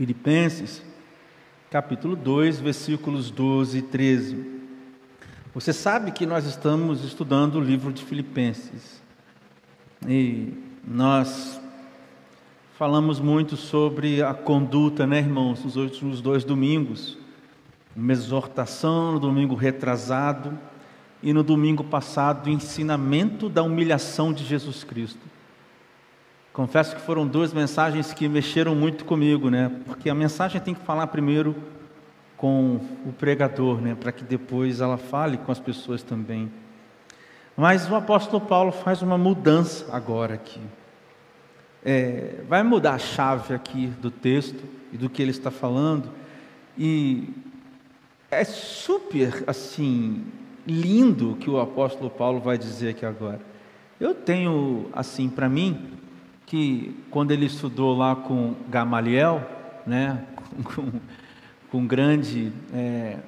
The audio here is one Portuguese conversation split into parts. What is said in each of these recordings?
Filipenses, capítulo 2, versículos 12 e 13. Você sabe que nós estamos estudando o livro de Filipenses. E nós falamos muito sobre a conduta, né, irmãos, nos últimos dois domingos. Uma exortação no domingo retrasado e no domingo passado, o ensinamento da humilhação de Jesus Cristo. Confesso que foram duas mensagens que mexeram muito comigo, né? Porque a mensagem tem que falar primeiro com o pregador, né? Para que depois ela fale com as pessoas também. Mas o apóstolo Paulo faz uma mudança agora aqui. É, vai mudar a chave aqui do texto e do que ele está falando. E é super assim lindo que o apóstolo Paulo vai dizer aqui agora. Eu tenho assim para mim que quando ele estudou lá com Gamaliel, né, com, com um grande é,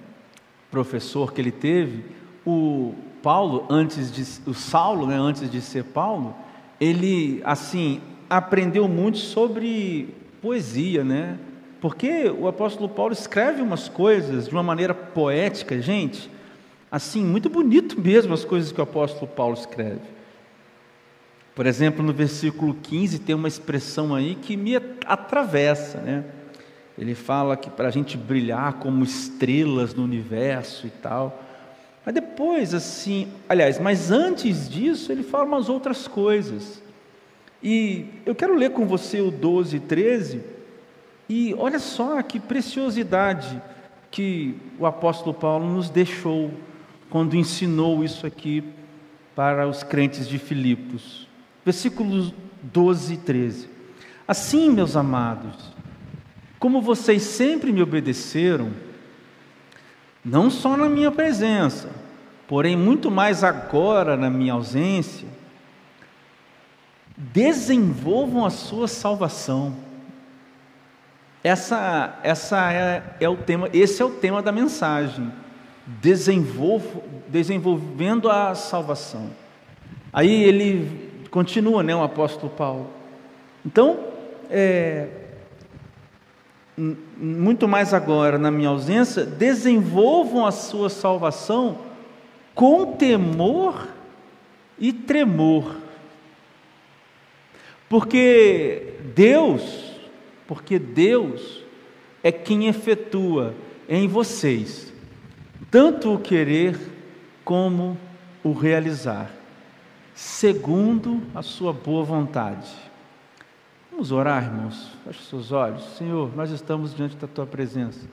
professor que ele teve, o Paulo, antes de o Saulo, né, antes de ser Paulo, ele assim aprendeu muito sobre poesia, né? Porque o apóstolo Paulo escreve umas coisas de uma maneira poética, gente, assim, muito bonito mesmo as coisas que o apóstolo Paulo escreve. Por exemplo, no versículo 15 tem uma expressão aí que me atravessa, né? Ele fala que para a gente brilhar como estrelas no universo e tal. Mas depois, assim, aliás, mas antes disso, ele fala umas outras coisas. E eu quero ler com você o 12 e 13, e olha só que preciosidade que o apóstolo Paulo nos deixou quando ensinou isso aqui para os crentes de Filipos versículos 12 e 13. Assim, meus amados, como vocês sempre me obedeceram, não só na minha presença, porém muito mais agora na minha ausência, desenvolvam a sua salvação. Essa, essa é, é, o tema, esse é o tema da mensagem. Desenvolvo, desenvolvendo a salvação. Aí ele Continua, né, o apóstolo Paulo. Então, é, muito mais agora, na minha ausência, desenvolvam a sua salvação com temor e tremor. Porque Deus, porque Deus é quem efetua em vocês tanto o querer como o realizar segundo a sua boa vontade. Vamos orar, irmãos. Feche seus olhos. Senhor, nós estamos diante da tua presença,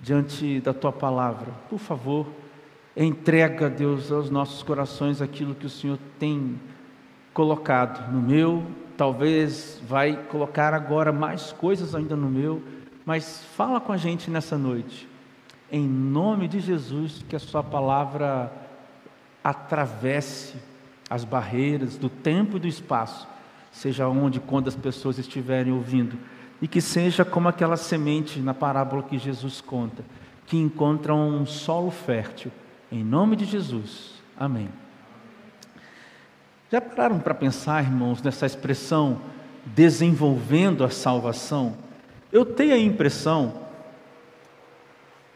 diante da tua palavra. Por favor, entrega, Deus, aos nossos corações aquilo que o Senhor tem colocado no meu, talvez vai colocar agora mais coisas ainda no meu, mas fala com a gente nessa noite. Em nome de Jesus, que a sua palavra atravesse as barreiras do tempo e do espaço, seja onde, quando as pessoas estiverem ouvindo, e que seja como aquela semente na parábola que Jesus conta, que encontra um solo fértil, em nome de Jesus. Amém. Já pararam para pensar, irmãos, nessa expressão desenvolvendo a salvação? Eu tenho a impressão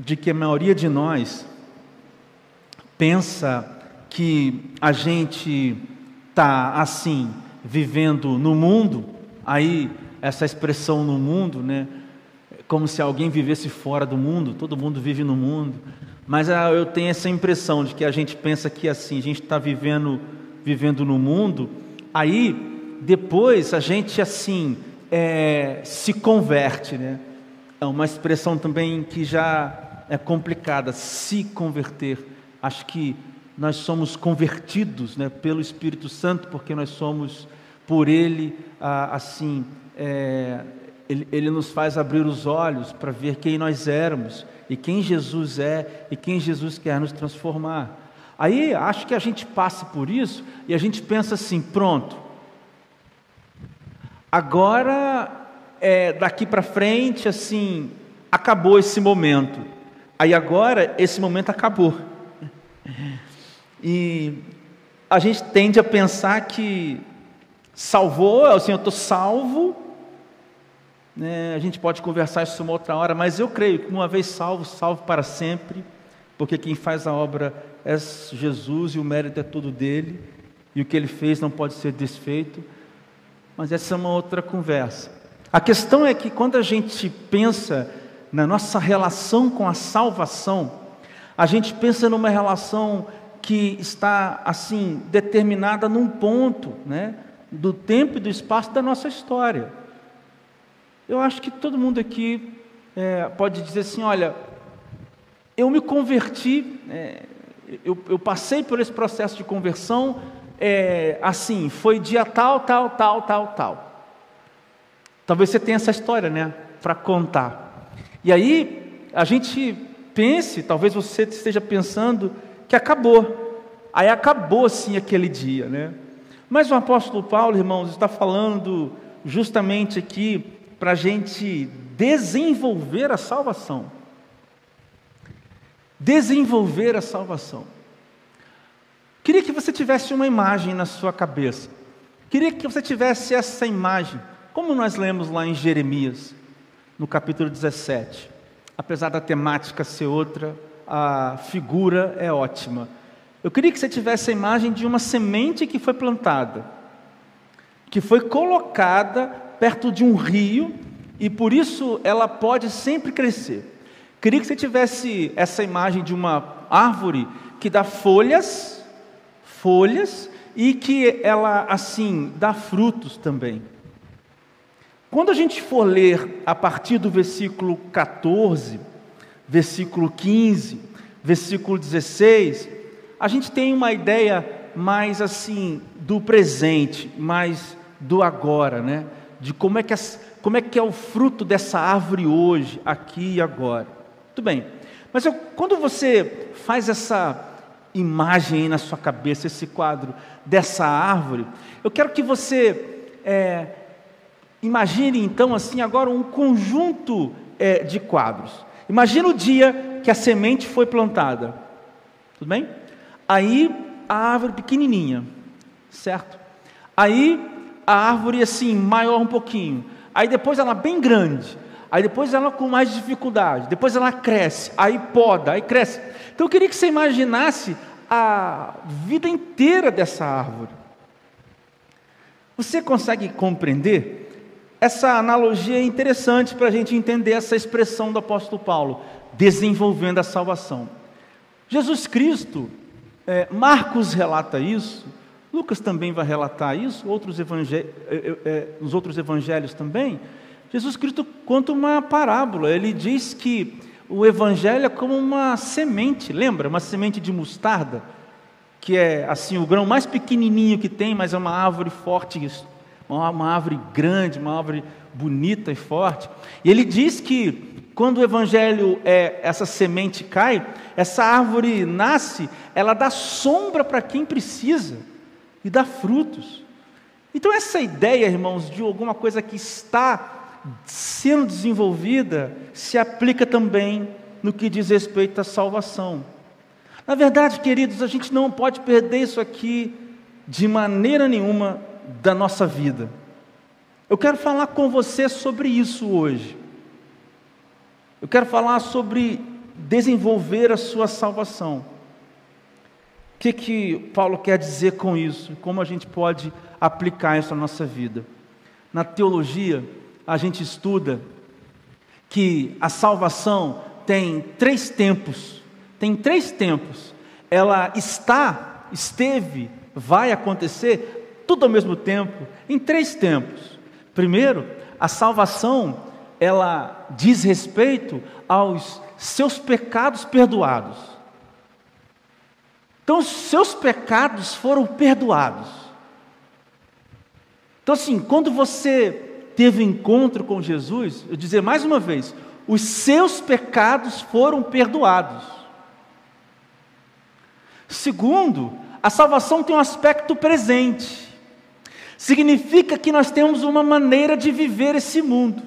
de que a maioria de nós pensa que a gente está assim, vivendo no mundo, aí essa expressão no mundo, né? Como se alguém vivesse fora do mundo, todo mundo vive no mundo. Mas ah, eu tenho essa impressão de que a gente pensa que assim, a gente está vivendo, vivendo no mundo, aí depois a gente assim é, se converte, né? É uma expressão também que já é complicada, se converter. Acho que nós somos convertidos né, pelo Espírito Santo, porque nós somos por Ele, assim, é, ele, ele nos faz abrir os olhos para ver quem nós éramos, e quem Jesus é, e quem Jesus quer nos transformar. Aí acho que a gente passa por isso e a gente pensa assim: pronto, agora, é, daqui para frente, assim, acabou esse momento. Aí agora esse momento acabou. E a gente tende a pensar que salvou, assim, eu estou salvo, né, a gente pode conversar isso uma outra hora, mas eu creio que uma vez salvo, salvo para sempre, porque quem faz a obra é Jesus e o mérito é todo dele, e o que ele fez não pode ser desfeito, mas essa é uma outra conversa. A questão é que quando a gente pensa na nossa relação com a salvação, a gente pensa numa relação que está assim determinada num ponto, né, do tempo e do espaço da nossa história. Eu acho que todo mundo aqui é, pode dizer assim: olha, eu me converti, é, eu, eu, passei por esse processo de conversão, é, assim, foi dia tal, tal, tal, tal, tal. Talvez você tenha essa história, né, para contar. E aí a gente pense, talvez você esteja pensando que acabou. Aí acabou sim aquele dia, né? Mas o apóstolo Paulo, irmãos, está falando justamente aqui para a gente desenvolver a salvação. Desenvolver a salvação. Queria que você tivesse uma imagem na sua cabeça. Queria que você tivesse essa imagem, como nós lemos lá em Jeremias, no capítulo 17. Apesar da temática ser outra, a figura é ótima. Eu queria que você tivesse a imagem de uma semente que foi plantada, que foi colocada perto de um rio e por isso ela pode sempre crescer. Queria que você tivesse essa imagem de uma árvore que dá folhas, folhas e que ela assim dá frutos também. Quando a gente for ler a partir do versículo 14, versículo 15, versículo 16, a gente tem uma ideia mais assim do presente, mais do agora, né? De como é que, as, como é, que é o fruto dessa árvore hoje, aqui e agora. Tudo bem. Mas eu, quando você faz essa imagem aí na sua cabeça, esse quadro dessa árvore, eu quero que você é, imagine então assim agora um conjunto é, de quadros. Imagina o dia que a semente foi plantada. Tudo bem? Aí a árvore pequenininha, certo? Aí a árvore assim, maior um pouquinho. Aí depois ela bem grande. Aí depois ela com mais dificuldade. Depois ela cresce, aí poda, aí cresce. Então eu queria que você imaginasse a vida inteira dessa árvore. Você consegue compreender? Essa analogia é interessante para a gente entender essa expressão do apóstolo Paulo, desenvolvendo a salvação. Jesus Cristo, é, Marcos relata isso, Lucas também vai relatar isso, outros é, é, é, nos outros evangelhos também. Jesus Cristo conta uma parábola, ele diz que o evangelho é como uma semente, lembra? Uma semente de mostarda, que é assim o grão mais pequenininho que tem, mas é uma árvore forte, uma, árvore grande, uma árvore bonita e forte. E ele diz que quando o evangelho é essa semente cai, essa árvore nasce, ela dá sombra para quem precisa e dá frutos. Então essa ideia, irmãos, de alguma coisa que está sendo desenvolvida se aplica também no que diz respeito à salvação. Na verdade, queridos, a gente não pode perder isso aqui de maneira nenhuma da nossa vida. Eu quero falar com você sobre isso hoje. Eu quero falar sobre desenvolver a sua salvação. O que, que Paulo quer dizer com isso? Como a gente pode aplicar isso à nossa vida? Na teologia, a gente estuda que a salvação tem três tempos. Tem três tempos. Ela está, esteve, vai acontecer, tudo ao mesmo tempo, em três tempos. Primeiro, a salvação ela diz respeito aos seus pecados perdoados. Então, seus pecados foram perdoados. Então, assim, quando você teve encontro com Jesus, eu dizer mais uma vez, os seus pecados foram perdoados. Segundo, a salvação tem um aspecto presente. Significa que nós temos uma maneira de viver esse mundo.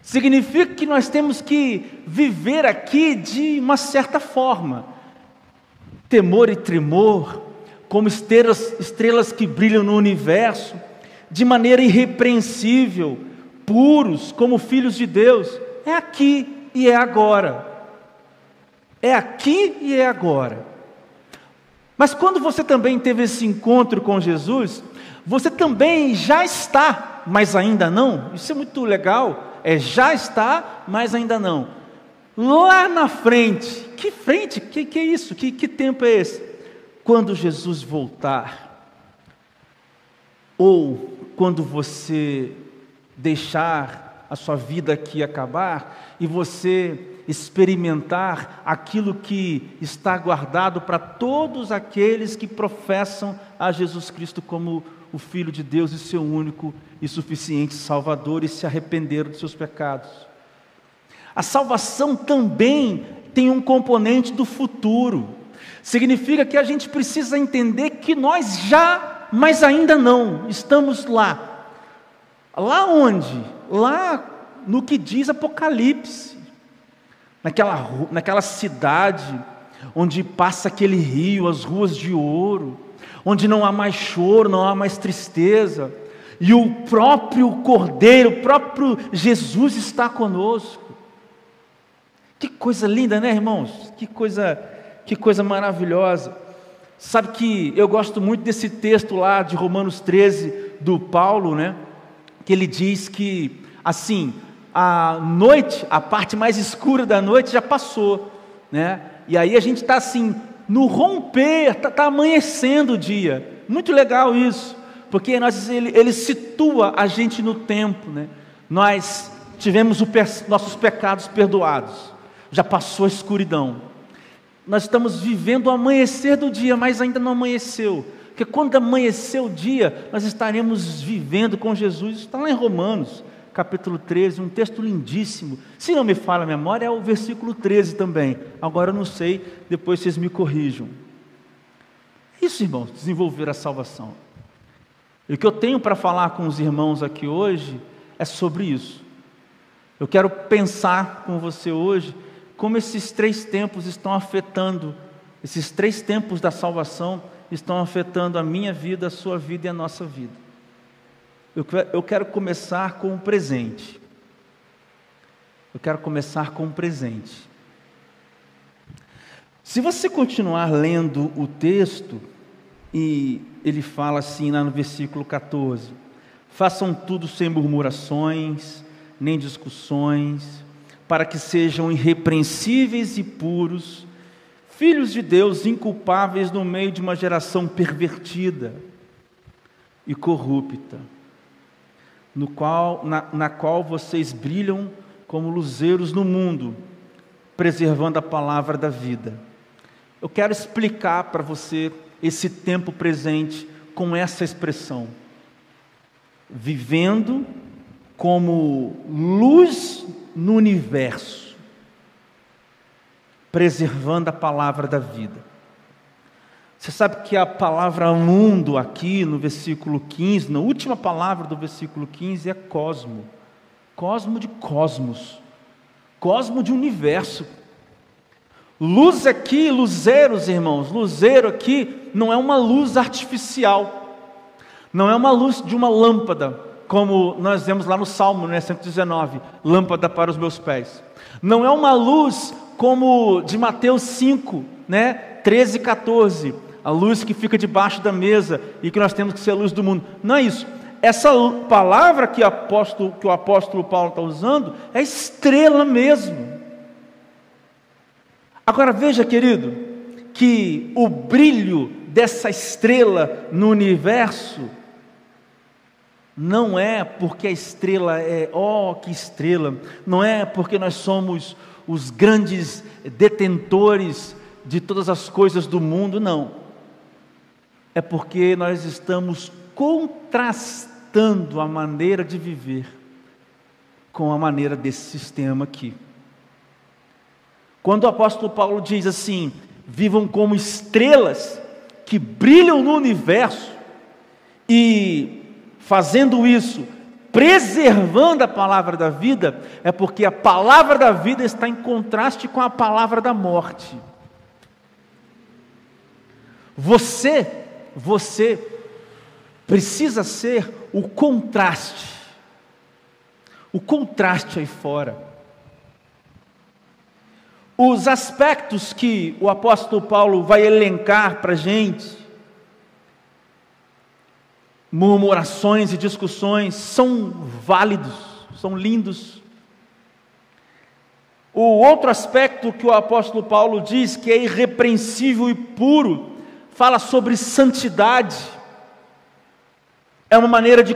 Significa que nós temos que viver aqui de uma certa forma. Temor e tremor, como estrelas, estrelas que brilham no universo, de maneira irrepreensível, puros como filhos de Deus, é aqui e é agora. É aqui e é agora. Mas quando você também teve esse encontro com Jesus, você também já está, mas ainda não. Isso é muito legal. É já está, mas ainda não. Lá na frente, que frente? Que, que é isso? Que, que tempo é esse? Quando Jesus voltar, ou quando você deixar a sua vida aqui acabar e você experimentar aquilo que está guardado para todos aqueles que professam a Jesus Cristo como o Filho de Deus e seu único e suficiente Salvador e se arrependeram dos seus pecados. A salvação também tem um componente do futuro. Significa que a gente precisa entender que nós já mas ainda não, estamos lá. Lá onde? Lá no que diz Apocalipse, naquela, naquela cidade onde passa aquele rio, as ruas de ouro, onde não há mais choro, não há mais tristeza, e o próprio Cordeiro, o próprio Jesus está conosco. Que coisa linda, né, irmãos? Que coisa, que coisa maravilhosa. Sabe que eu gosto muito desse texto lá de Romanos 13 do Paulo, né? Que ele diz que assim, a noite, a parte mais escura da noite já passou, né? E aí a gente está assim, no romper, está tá amanhecendo o dia. Muito legal isso, porque nós, ele, ele situa a gente no tempo, né? Nós tivemos o, nossos pecados perdoados, já passou a escuridão nós estamos vivendo o amanhecer do dia, mas ainda não amanheceu. Porque quando amanhecer o dia, nós estaremos vivendo com Jesus. Isso está lá em Romanos, capítulo 13, um texto lindíssimo. Se não me falha a memória, é o versículo 13 também. Agora eu não sei, depois vocês me corrijam. Isso, irmãos, desenvolver a salvação. E o que eu tenho para falar com os irmãos aqui hoje é sobre isso. Eu quero pensar com você hoje como esses três tempos estão afetando, esses três tempos da salvação estão afetando a minha vida, a sua vida e a nossa vida. Eu quero começar com o presente. Eu quero começar com o presente. Se você continuar lendo o texto, e ele fala assim lá no versículo 14: Façam tudo sem murmurações, nem discussões, para que sejam irrepreensíveis e puros, filhos de Deus inculpáveis no meio de uma geração pervertida e corrupta, no qual, na, na qual vocês brilham como luzeiros no mundo, preservando a palavra da vida. Eu quero explicar para você esse tempo presente com essa expressão: vivendo como luz no universo, preservando a palavra da vida. Você sabe que a palavra mundo aqui no versículo 15, na última palavra do versículo 15 é cosmo. Cosmo de cosmos. Cosmo de universo. Luz aqui, luzeiros, irmãos. Luzeiro aqui não é uma luz artificial. Não é uma luz de uma lâmpada como nós vemos lá no Salmo né, 119, lâmpada para os meus pés. Não é uma luz como de Mateus 5, né, 13 e 14, a luz que fica debaixo da mesa e que nós temos que ser a luz do mundo. Não é isso. Essa palavra que, apóstolo, que o apóstolo Paulo está usando é estrela mesmo. Agora veja, querido, que o brilho dessa estrela no universo não é porque a estrela é, oh, que estrela, não é porque nós somos os grandes detentores de todas as coisas do mundo, não. É porque nós estamos contrastando a maneira de viver com a maneira desse sistema aqui. Quando o apóstolo Paulo diz assim: vivam como estrelas que brilham no universo e fazendo isso, preservando a palavra da vida, é porque a palavra da vida está em contraste com a palavra da morte. Você, você precisa ser o contraste. o contraste aí fora. Os aspectos que o apóstolo Paulo vai elencar para a gente, murmurações e discussões, são válidos, são lindos. O outro aspecto que o apóstolo Paulo diz que é irrepreensível e puro, fala sobre santidade. É uma maneira de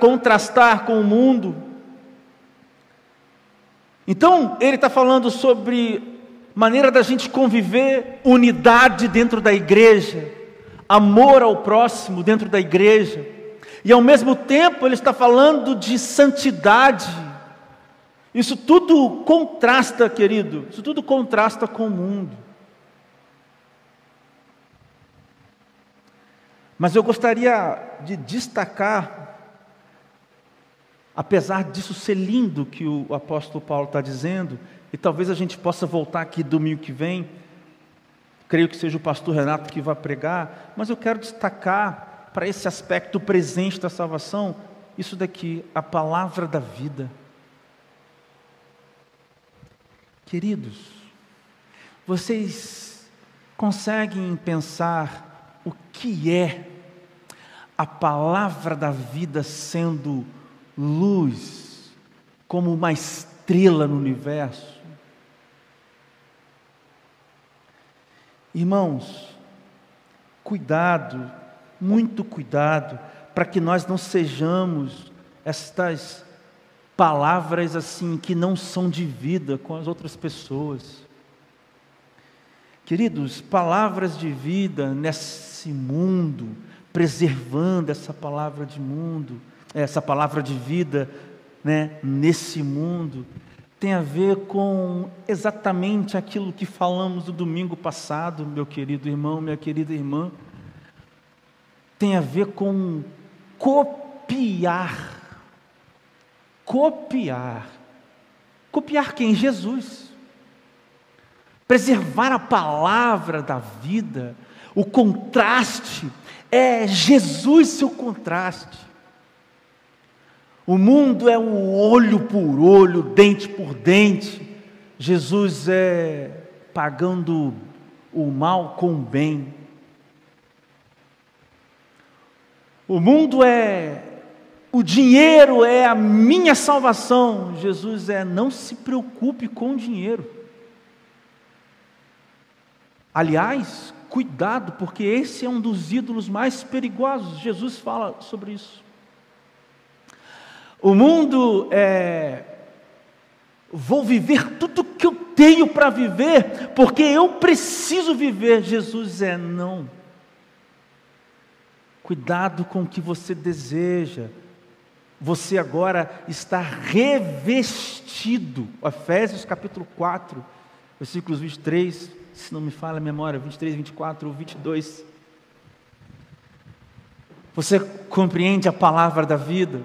contrastar com o mundo. Então, ele está falando sobre maneira da gente conviver, unidade dentro da igreja, amor ao próximo dentro da igreja, e ao mesmo tempo ele está falando de santidade. Isso tudo contrasta, querido, isso tudo contrasta com o mundo. Mas eu gostaria de destacar Apesar disso ser lindo que o apóstolo Paulo está dizendo, e talvez a gente possa voltar aqui domingo que vem, creio que seja o pastor Renato que vai pregar, mas eu quero destacar para esse aspecto presente da salvação, isso daqui, a palavra da vida. Queridos, vocês conseguem pensar o que é a palavra da vida sendo luz, como uma estrela no universo. Irmãos, cuidado, muito cuidado, para que nós não sejamos estas palavras assim que não são de vida com as outras pessoas. Queridos, palavras de vida nesse mundo, preservando essa palavra de mundo, essa palavra de vida né, nesse mundo tem a ver com exatamente aquilo que falamos no domingo passado, meu querido irmão, minha querida irmã. Tem a ver com copiar. Copiar. Copiar quem? Jesus. Preservar a palavra da vida. O contraste é Jesus seu contraste. O mundo é um olho por olho, dente por dente. Jesus é pagando o mal com o bem. O mundo é o dinheiro é a minha salvação. Jesus é não se preocupe com o dinheiro. Aliás, cuidado, porque esse é um dos ídolos mais perigosos. Jesus fala sobre isso. O mundo é. Vou viver tudo que eu tenho para viver, porque eu preciso viver. Jesus é não. Cuidado com o que você deseja. Você agora está revestido. Efésios capítulo 4, versículos 23, se não me falha a memória, 23, 24 ou 22. Você compreende a palavra da vida?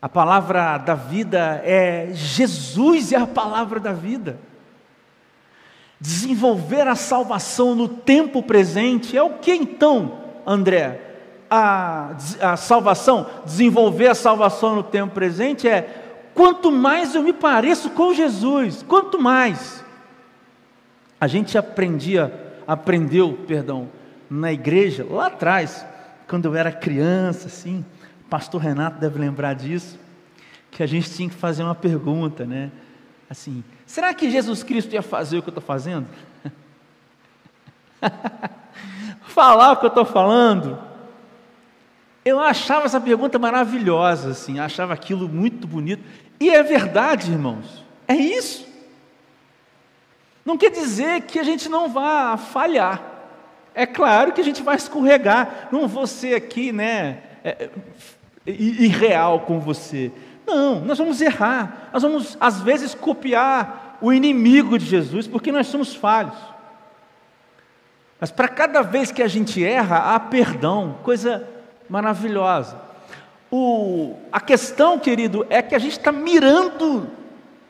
A palavra da vida é Jesus é a palavra da vida. Desenvolver a salvação no tempo presente é o que então, André? A, a salvação, desenvolver a salvação no tempo presente é quanto mais eu me pareço com Jesus, quanto mais. A gente aprendia, aprendeu, perdão, na igreja, lá atrás, quando eu era criança, assim, pastor Renato deve lembrar disso, que a gente tinha que fazer uma pergunta, né? Assim, será que Jesus Cristo ia fazer o que eu estou fazendo? Falar o que eu estou falando? Eu achava essa pergunta maravilhosa, assim, achava aquilo muito bonito. E é verdade, irmãos, é isso. Não quer dizer que a gente não vá falhar. É claro que a gente vai escorregar. Não vou ser aqui, né, é, irreal com você. Não, nós vamos errar. Nós vamos, às vezes, copiar o inimigo de Jesus, porque nós somos falhos. Mas para cada vez que a gente erra, há perdão, coisa maravilhosa. O, a questão, querido, é que a gente está mirando,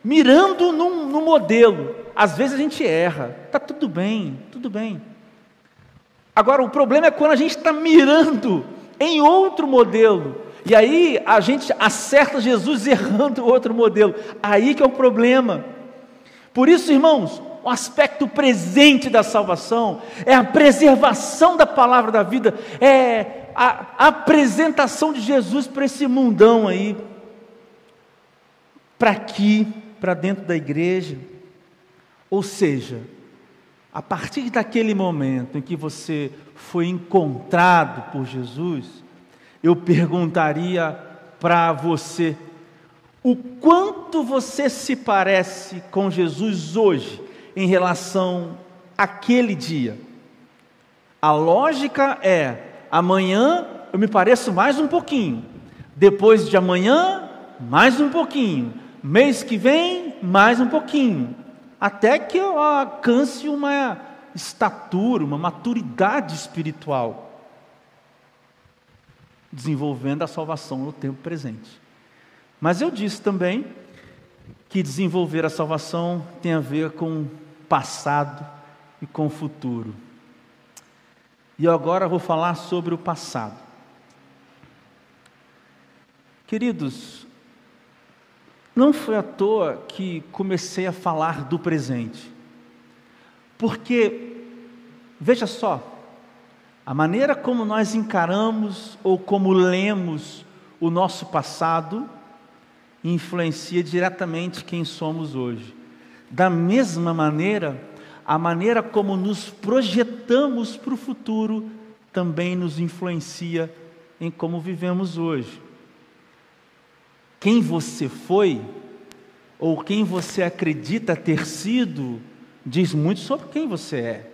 mirando num, num modelo. Às vezes a gente erra, está tudo bem, tudo bem. Agora, o problema é quando a gente está mirando em outro modelo E aí a gente acerta Jesus errando outro modelo. Aí que é o problema. Por isso, irmãos, o aspecto presente da salvação é a preservação da palavra da vida, é a apresentação de Jesus para esse mundão aí, para aqui, para dentro da igreja. Ou seja, a partir daquele momento em que você foi encontrado por Jesus, eu perguntaria para você: o quanto você se parece com Jesus hoje em relação àquele dia? A lógica é: amanhã eu me pareço mais um pouquinho, depois de amanhã, mais um pouquinho, mês que vem, mais um pouquinho até que eu alcance uma estatura, uma maturidade espiritual, desenvolvendo a salvação no tempo presente. Mas eu disse também que desenvolver a salvação tem a ver com passado e com futuro. E agora vou falar sobre o passado. Queridos, não foi à toa que comecei a falar do presente. Porque, veja só, a maneira como nós encaramos ou como lemos o nosso passado influencia diretamente quem somos hoje. Da mesma maneira, a maneira como nos projetamos para o futuro também nos influencia em como vivemos hoje. Quem você foi, ou quem você acredita ter sido, diz muito sobre quem você é.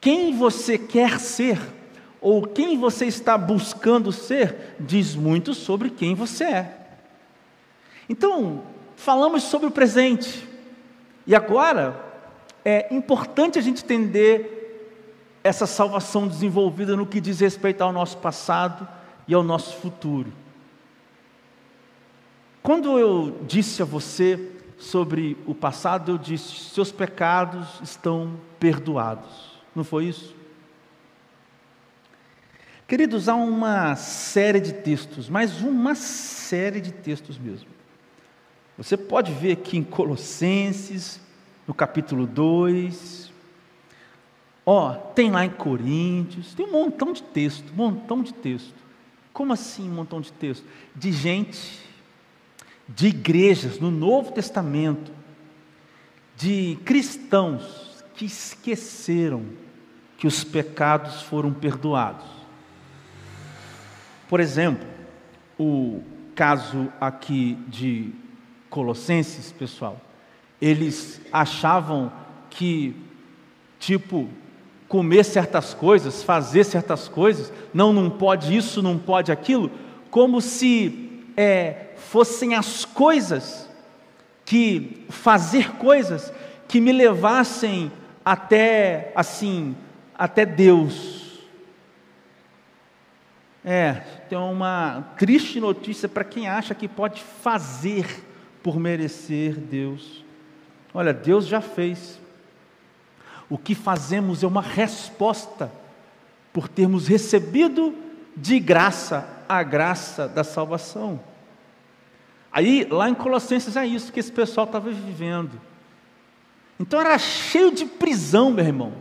Quem você quer ser, ou quem você está buscando ser, diz muito sobre quem você é. Então, falamos sobre o presente, e agora é importante a gente entender essa salvação desenvolvida no que diz respeito ao nosso passado e ao nosso futuro. Quando eu disse a você sobre o passado, eu disse: seus pecados estão perdoados. Não foi isso? Queridos, há uma série de textos, mas uma série de textos mesmo. Você pode ver aqui em Colossenses, no capítulo 2, ó, tem lá em Coríntios, tem um montão de texto, montão de texto. Como assim um montão de texto? De gente de igrejas no Novo Testamento, de cristãos que esqueceram que os pecados foram perdoados. Por exemplo, o caso aqui de Colossenses, pessoal, eles achavam que, tipo, comer certas coisas, fazer certas coisas, não, não pode isso, não pode aquilo, como se é, fossem as coisas que fazer coisas que me levassem até assim, até Deus. É, tem uma triste notícia para quem acha que pode fazer por merecer Deus. Olha, Deus já fez. O que fazemos é uma resposta por termos recebido de graça a graça da salvação. Aí, lá em Colossenses, é isso que esse pessoal estava vivendo. Então era cheio de prisão, meu irmão.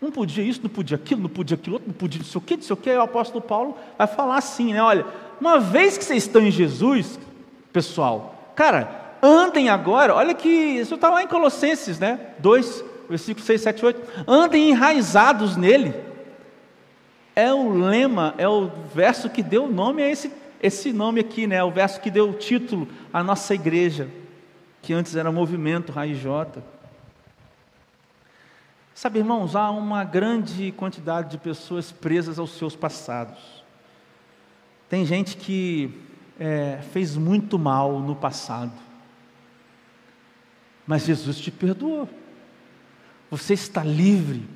Não podia isso, não podia aquilo, não podia aquilo outro, não podia não sei o que, não sei o que. Aí o apóstolo Paulo vai falar assim, né? Olha, uma vez que vocês estão em Jesus, pessoal, cara, andem agora, olha que, isso está lá em Colossenses, né? 2, versículo 6, 7, 8. Andem enraizados nele. É o lema, é o verso que deu nome a esse esse nome aqui, né, o verso que deu o título à nossa igreja, que antes era Movimento Raiz J. Sabe, irmãos, há uma grande quantidade de pessoas presas aos seus passados. Tem gente que é, fez muito mal no passado, mas Jesus te perdoou. Você está livre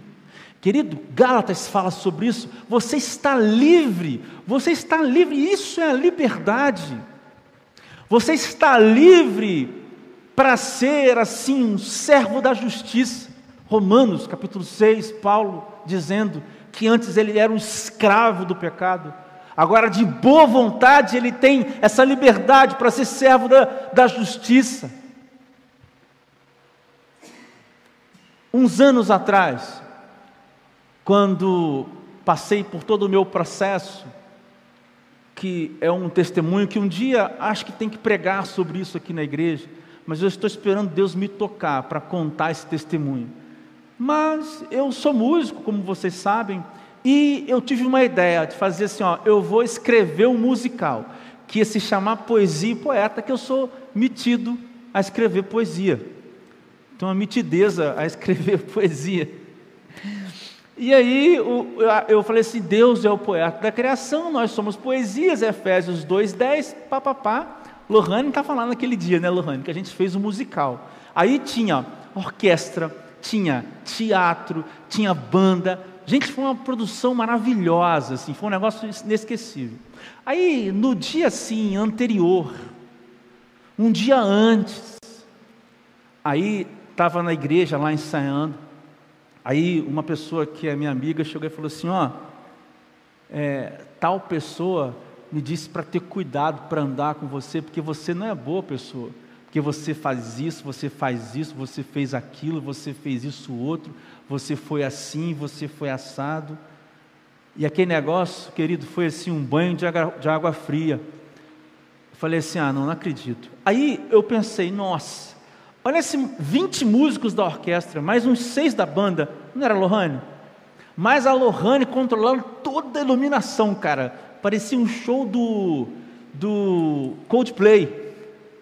Querido, Gálatas fala sobre isso. Você está livre, você está livre, isso é a liberdade. Você está livre para ser assim um servo da justiça. Romanos capítulo 6, Paulo dizendo que antes ele era um escravo do pecado, Agora, de boa vontade, ele tem essa liberdade para ser servo da, da justiça. Uns anos atrás, quando passei por todo o meu processo, que é um testemunho que um dia acho que tem que pregar sobre isso aqui na igreja, mas eu estou esperando Deus me tocar para contar esse testemunho. Mas eu sou músico, como vocês sabem, e eu tive uma ideia de fazer assim, ó, eu vou escrever um musical que ia se chamar Poesia e Poeta, que eu sou metido a escrever poesia. Então, uma mitideza a escrever poesia. E aí eu falei assim: Deus é o poeta da criação, nós somos poesias, Efésios 2,10, papapá. Lohane está falando naquele dia, né, Lohane, que a gente fez o um musical. Aí tinha orquestra, tinha teatro, tinha banda, Gente, foi uma produção maravilhosa, assim, foi um negócio inesquecível. Aí, no dia assim, anterior, um dia antes, aí estava na igreja lá ensaiando, aí uma pessoa que é minha amiga chegou e falou assim, ó, é, tal pessoa me disse para ter cuidado para andar com você, porque você não é boa pessoa, porque você faz isso, você faz isso, você fez aquilo, você fez isso outro, você foi assim, você foi assado. E aquele negócio, querido, foi assim um banho de água, de água fria. Eu falei assim: ah, não, não acredito. Aí eu pensei: nossa, olha esses 20 músicos da orquestra, mais uns seis da banda, não era Lohane? Mais a Lohane controlando toda a iluminação, cara. Parecia um show do, do Coldplay,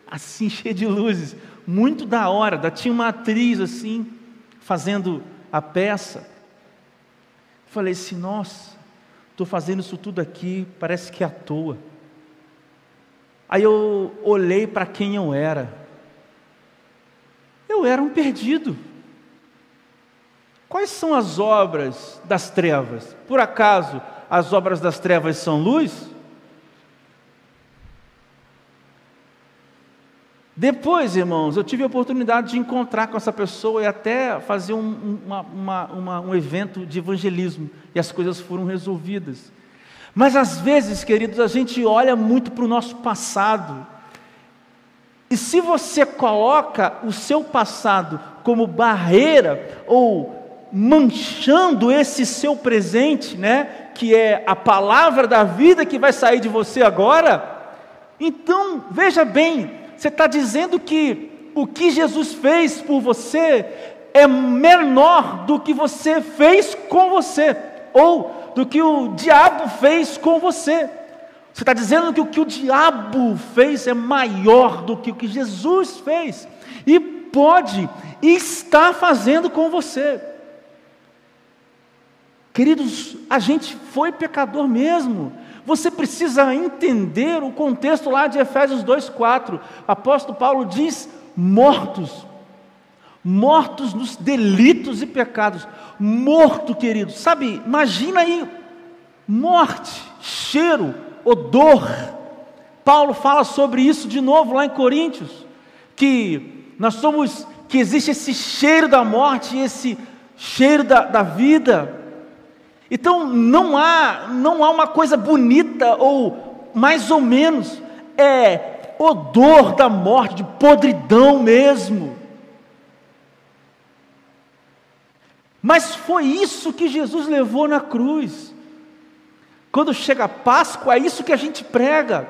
assim, cheio de luzes, muito da hora. Tinha uma atriz assim, fazendo a peça. Falei assim: nossa, estou fazendo isso tudo aqui, parece que é à toa. Aí eu olhei para quem eu era. Eu era um perdido. Quais são as obras das trevas? Por acaso as obras das trevas são luz? Depois, irmãos, eu tive a oportunidade de encontrar com essa pessoa e até fazer um, uma, uma, uma, um evento de evangelismo, e as coisas foram resolvidas. Mas às vezes, queridos, a gente olha muito para o nosso passado, e se você coloca o seu passado como barreira, ou manchando esse seu presente, né, que é a palavra da vida que vai sair de você agora, então, veja bem, você está dizendo que o que Jesus fez por você é menor do que você fez com você, ou do que o diabo fez com você. Você está dizendo que o que o diabo fez é maior do que o que Jesus fez, e pode e está fazendo com você. Queridos, a gente foi pecador mesmo, você precisa entender o contexto lá de Efésios 2,4. O apóstolo Paulo diz: mortos, mortos nos delitos e pecados. Morto, querido, sabe, imagina aí, morte, cheiro, odor. Paulo fala sobre isso de novo lá em Coríntios, que nós somos, que existe esse cheiro da morte, esse cheiro da, da vida. Então não há, não há uma coisa bonita ou mais ou menos, é odor da morte, de podridão mesmo. Mas foi isso que Jesus levou na cruz. Quando chega a Páscoa, é isso que a gente prega.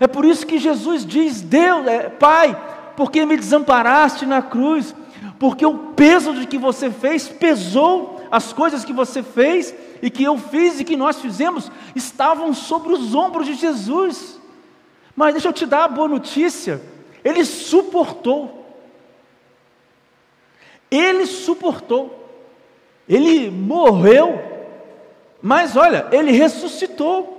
É por isso que Jesus diz: Deus, é, Pai, porque me desamparaste na cruz? Porque o peso de que você fez pesou as coisas que você fez e que eu fiz e que nós fizemos estavam sobre os ombros de Jesus. Mas deixa eu te dar a boa notícia: ele suportou. Ele suportou. Ele morreu. Mas olha, ele ressuscitou.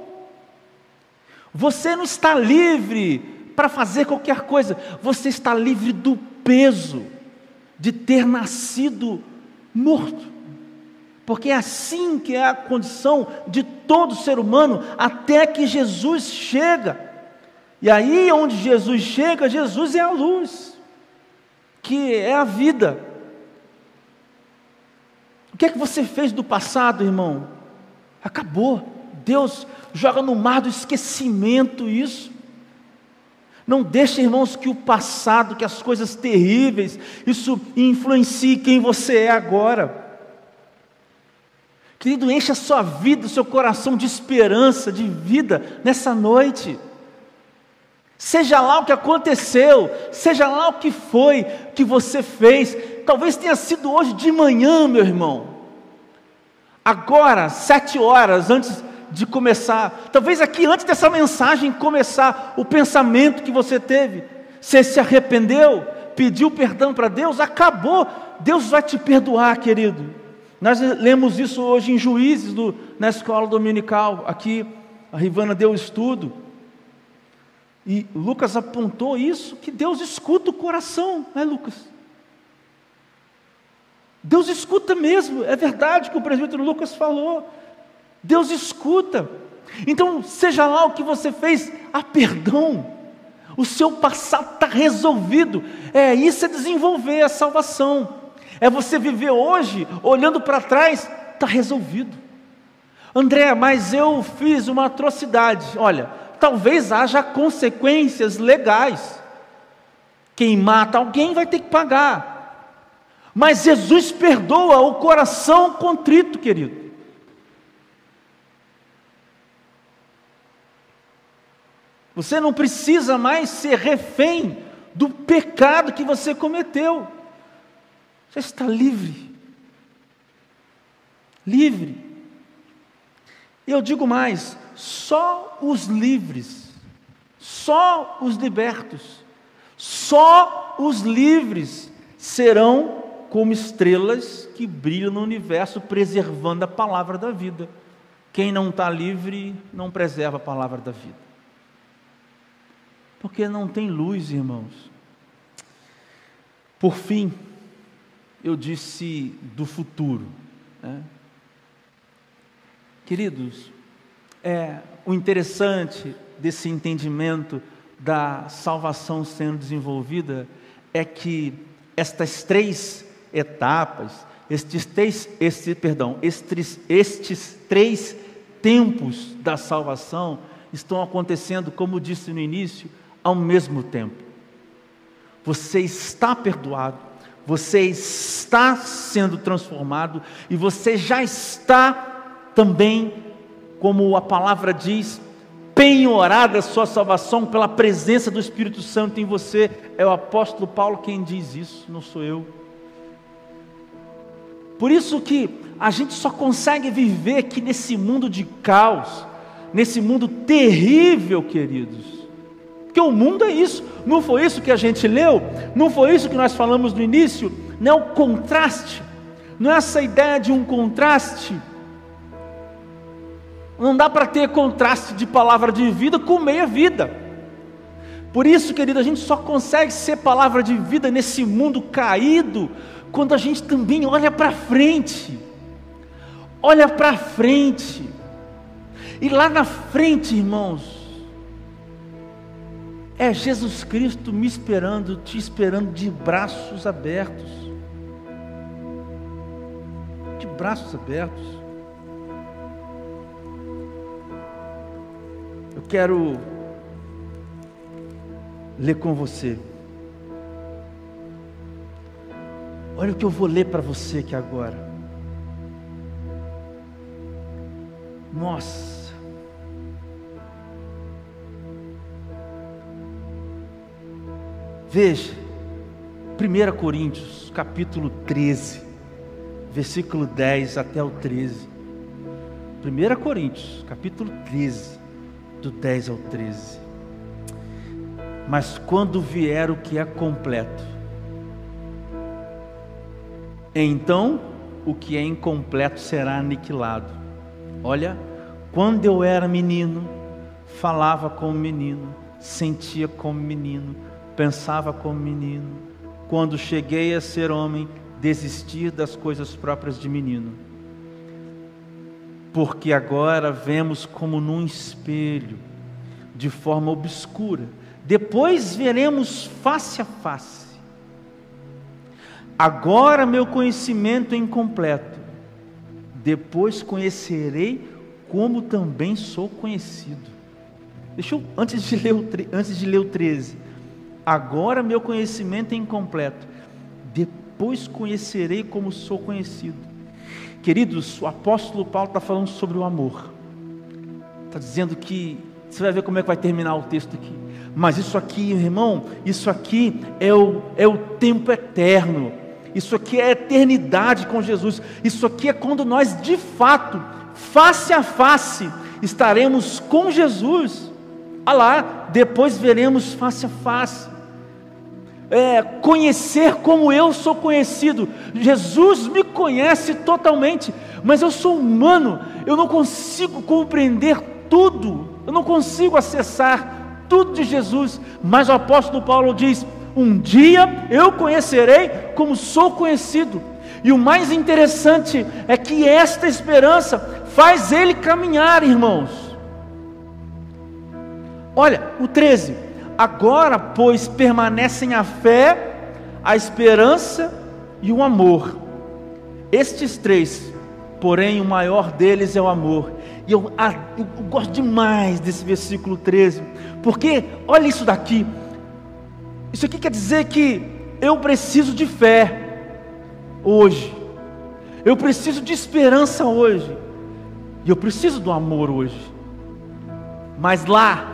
Você não está livre para fazer qualquer coisa, você está livre do peso de ter nascido morto porque é assim que é a condição de todo ser humano até que Jesus chega. E aí, onde Jesus chega, Jesus é a luz, que é a vida. O que é que você fez do passado, irmão? Acabou. Deus joga no mar do esquecimento isso. Não deixe, irmãos, que o passado, que as coisas terríveis, isso influencie quem você é agora. Querido, enche a sua vida, o seu coração de esperança, de vida nessa noite. Seja lá o que aconteceu, seja lá o que foi que você fez, talvez tenha sido hoje de manhã, meu irmão. Agora, sete horas antes de começar, talvez aqui antes dessa mensagem começar, o pensamento que você teve, você se arrependeu, pediu perdão para Deus, acabou, Deus vai te perdoar, querido. Nós lemos isso hoje em Juízes, do, na escola dominical. Aqui a Rivana deu estudo. E Lucas apontou isso, que Deus escuta o coração, né, Lucas? Deus escuta mesmo, é verdade que o presbítero Lucas falou. Deus escuta. Então, seja lá o que você fez, há perdão. O seu passado está resolvido. É isso é desenvolver a salvação. É você viver hoje, olhando para trás, está resolvido. André, mas eu fiz uma atrocidade. Olha, talvez haja consequências legais. Quem mata alguém vai ter que pagar. Mas Jesus perdoa o coração contrito, querido. Você não precisa mais ser refém do pecado que você cometeu. Você está livre. Livre. E eu digo mais: só os livres, só os libertos, só os livres serão como estrelas que brilham no universo, preservando a palavra da vida. Quem não está livre não preserva a palavra da vida. Porque não tem luz, irmãos. Por fim, eu disse do futuro. Né? Queridos, é, o interessante desse entendimento da salvação sendo desenvolvida é que estas três etapas, estes três, este, perdão, estes, estes três tempos da salvação estão acontecendo, como disse no início, ao mesmo tempo. Você está perdoado, você está sendo transformado e você já está também, como a palavra diz, penhorada a sua salvação pela presença do Espírito Santo em você. É o apóstolo Paulo quem diz isso, não sou eu. Por isso que a gente só consegue viver aqui nesse mundo de caos, nesse mundo terrível, queridos porque o mundo é isso. Não foi isso que a gente leu? Não foi isso que nós falamos no início? Não é o contraste. Não é essa ideia de um contraste. Não dá para ter contraste de palavra de vida com meia vida. Por isso, querido, a gente só consegue ser palavra de vida nesse mundo caído quando a gente também olha para frente. Olha para frente. E lá na frente, irmãos, é Jesus Cristo me esperando, te esperando de braços abertos. De braços abertos. Eu quero ler com você. Olha o que eu vou ler para você aqui agora. Nossa. Veja, 1 Coríntios, capítulo 13, versículo 10 até o 13. 1 Coríntios, capítulo 13, do 10 ao 13. Mas quando vier o que é completo, então o que é incompleto será aniquilado. Olha, quando eu era menino, falava como menino, sentia como menino pensava como menino. Quando cheguei a ser homem, desistir das coisas próprias de menino. Porque agora vemos como num espelho, de forma obscura. Depois veremos face a face. Agora meu conhecimento é incompleto. Depois conhecerei como também sou conhecido. Deixa eu, antes de ler o, antes de ler o 13. Agora meu conhecimento é incompleto. Depois conhecerei como sou conhecido. Queridos, o apóstolo Paulo está falando sobre o amor. Está dizendo que. Você vai ver como é que vai terminar o texto aqui. Mas isso aqui, irmão, isso aqui é o, é o tempo eterno. Isso aqui é a eternidade com Jesus. Isso aqui é quando nós, de fato, face a face, estaremos com Jesus. Ah lá, depois veremos face a face. É, conhecer como eu sou conhecido. Jesus me conhece totalmente, mas eu sou humano, eu não consigo compreender tudo, eu não consigo acessar tudo de Jesus. Mas o apóstolo Paulo diz: Um dia eu conhecerei como sou conhecido. E o mais interessante é que esta esperança faz ele caminhar, irmãos. Olha, o 13. Agora, pois, permanecem a fé, a esperança e o amor. Estes três, porém, o maior deles é o amor. E eu, ah, eu, gosto demais desse versículo 13, porque olha isso daqui. Isso aqui quer dizer que eu preciso de fé hoje. Eu preciso de esperança hoje. E eu preciso do amor hoje. Mas lá,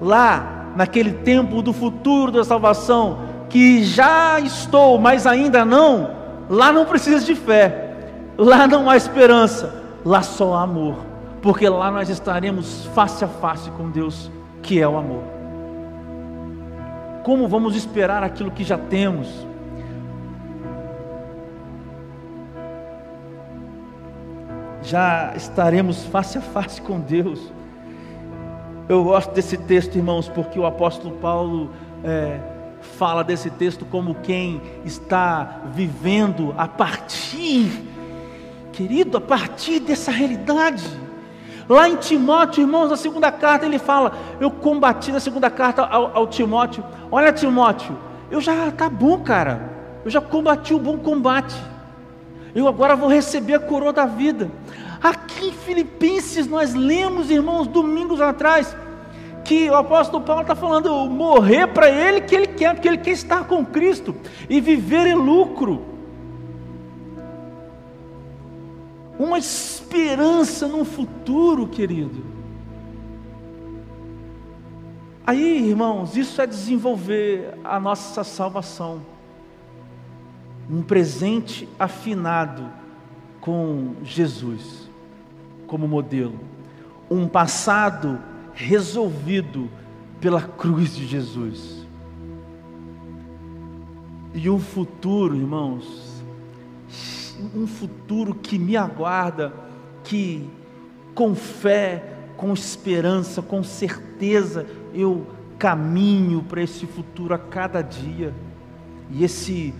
lá, naquele tempo do futuro da salvação, que já estou, mas ainda não, lá não precisa de fé, lá não há esperança, lá só há amor, porque lá nós estaremos face a face com Deus, que é o amor. Como vamos esperar aquilo que já temos? já estaremos face a face com Deus. Eu gosto desse texto, irmãos, porque o apóstolo Paulo é, fala desse texto como quem está vivendo a partir, querido, a partir dessa realidade. Lá em Timóteo, irmãos, na segunda carta, ele fala: Eu combati na segunda carta ao, ao Timóteo. Olha, Timóteo, eu já tá bom, cara. Eu já combati o bom combate. Eu agora vou receber a coroa da vida. Aqui em Filipenses nós lemos, irmãos, domingos atrás, que o apóstolo Paulo está falando morrer para ele que ele quer, porque ele quer estar com Cristo e viver em lucro. Uma esperança no futuro, querido. Aí, irmãos, isso é desenvolver a nossa salvação um presente afinado com Jesus como modelo, um passado resolvido pela cruz de Jesus. E um futuro, irmãos, um futuro que me aguarda, que com fé, com esperança, com certeza eu caminho para esse futuro a cada dia. E esse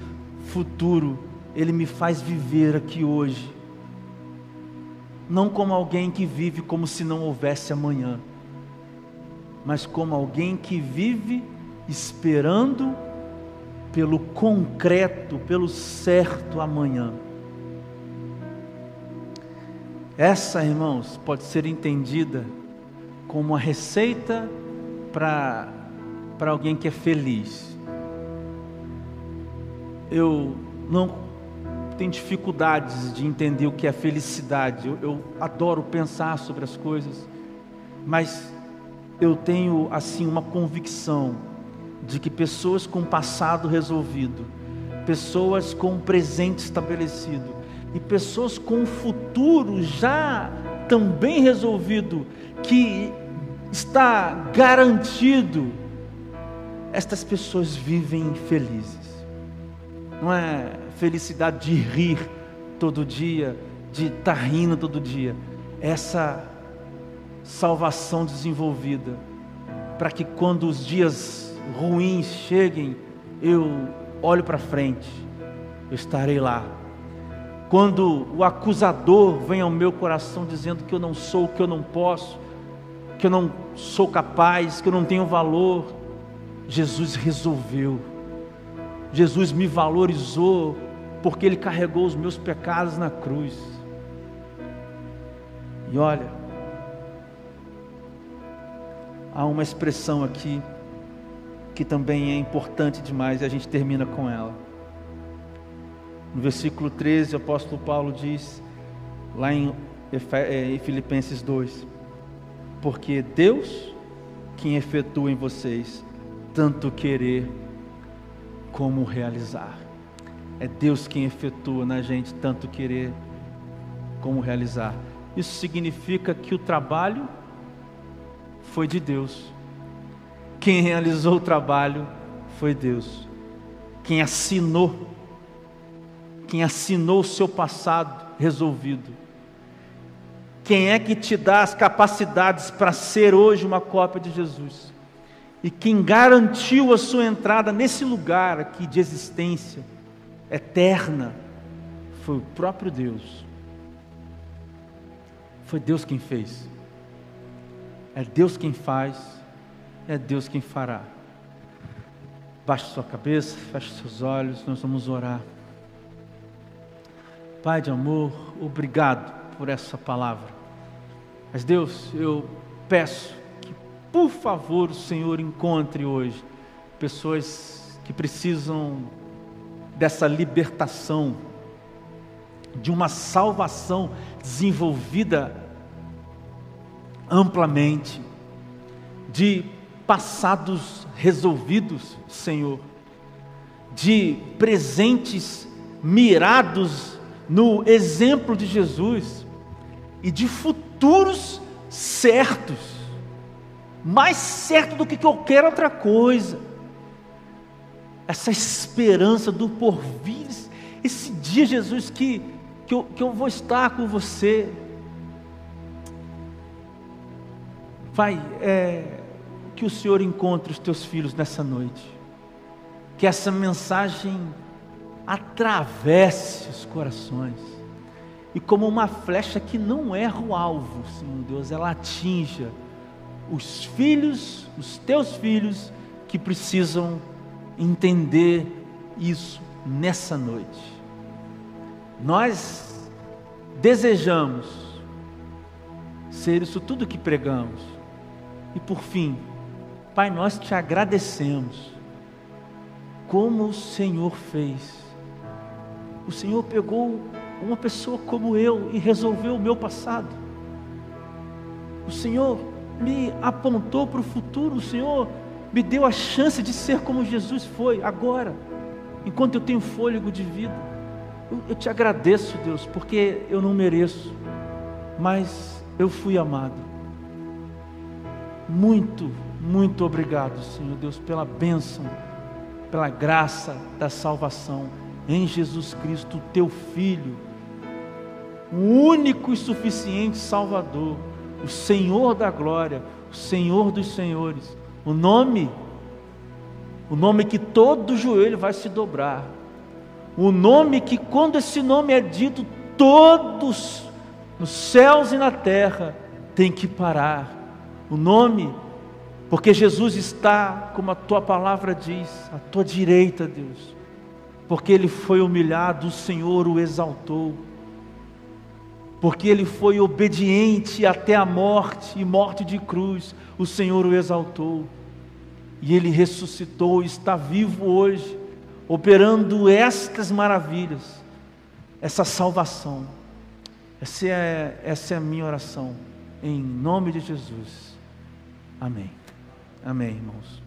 futuro, Ele me faz viver aqui hoje, não como alguém que vive como se não houvesse amanhã, mas como alguém que vive esperando pelo concreto, pelo certo amanhã. Essa, irmãos, pode ser entendida como uma receita para alguém que é feliz eu não tenho dificuldades de entender o que é felicidade. Eu, eu adoro pensar sobre as coisas, mas eu tenho assim uma convicção de que pessoas com passado resolvido, pessoas com presente estabelecido e pessoas com futuro já também resolvido, que está garantido, estas pessoas vivem felizes não é felicidade de rir todo dia, de estar tá rindo todo dia. Essa salvação desenvolvida, para que quando os dias ruins cheguem, eu olho para frente, eu estarei lá. Quando o acusador vem ao meu coração dizendo que eu não sou, que eu não posso, que eu não sou capaz, que eu não tenho valor, Jesus resolveu Jesus me valorizou porque Ele carregou os meus pecados na cruz. E olha, há uma expressão aqui que também é importante demais e a gente termina com ela. No versículo 13, o apóstolo Paulo diz, lá em é, Filipenses 2: Porque Deus, quem efetua em vocês tanto querer como realizar. É Deus quem efetua na gente tanto querer como realizar. Isso significa que o trabalho foi de Deus. Quem realizou o trabalho foi Deus. Quem assinou, quem assinou o seu passado resolvido. Quem é que te dá as capacidades para ser hoje uma cópia de Jesus? E quem garantiu a sua entrada nesse lugar aqui de existência eterna foi o próprio Deus. Foi Deus quem fez. É Deus quem faz é Deus quem fará. Baixe sua cabeça, feche seus olhos, nós vamos orar. Pai de amor, obrigado por essa palavra. Mas Deus, eu peço que, por favor, o Senhor encontre hoje pessoas que precisam dessa libertação, de uma salvação desenvolvida amplamente, de passados resolvidos, Senhor, de presentes mirados no exemplo de Jesus e de futuros certos, mais certo do que qualquer outra coisa. Essa esperança do porvir, esse dia, Jesus, que, que, eu, que eu vou estar com você. Pai, é, que o Senhor encontre os teus filhos nessa noite. Que essa mensagem atravesse os corações. E como uma flecha que não erra o alvo, Senhor Deus, ela atinja os filhos, os teus filhos, que precisam entender isso nessa noite. Nós desejamos ser isso tudo que pregamos. E por fim, Pai, nós te agradecemos, como o Senhor fez. O Senhor pegou uma pessoa como eu e resolveu o meu passado. O Senhor me apontou para o futuro, o Senhor me deu a chance de ser como Jesus foi, agora, enquanto eu tenho fôlego de vida. Eu, eu te agradeço, Deus, porque eu não mereço, mas eu fui amado. Muito muito obrigado, Senhor Deus, pela bênção, pela graça da salvação em Jesus Cristo, teu Filho, o único e suficiente Salvador, o Senhor da glória, o Senhor dos senhores, o nome, o nome que todo joelho vai se dobrar, o nome que, quando esse nome é dito, todos nos céus e na terra têm que parar, o nome porque Jesus está, como a tua palavra diz, à tua direita, Deus. Porque ele foi humilhado, o Senhor o exaltou. Porque ele foi obediente até a morte e morte de cruz, o Senhor o exaltou. E ele ressuscitou, está vivo hoje, operando estas maravilhas, essa salvação. Essa é, essa é a minha oração, em nome de Jesus. Amém. Amém, irmãos.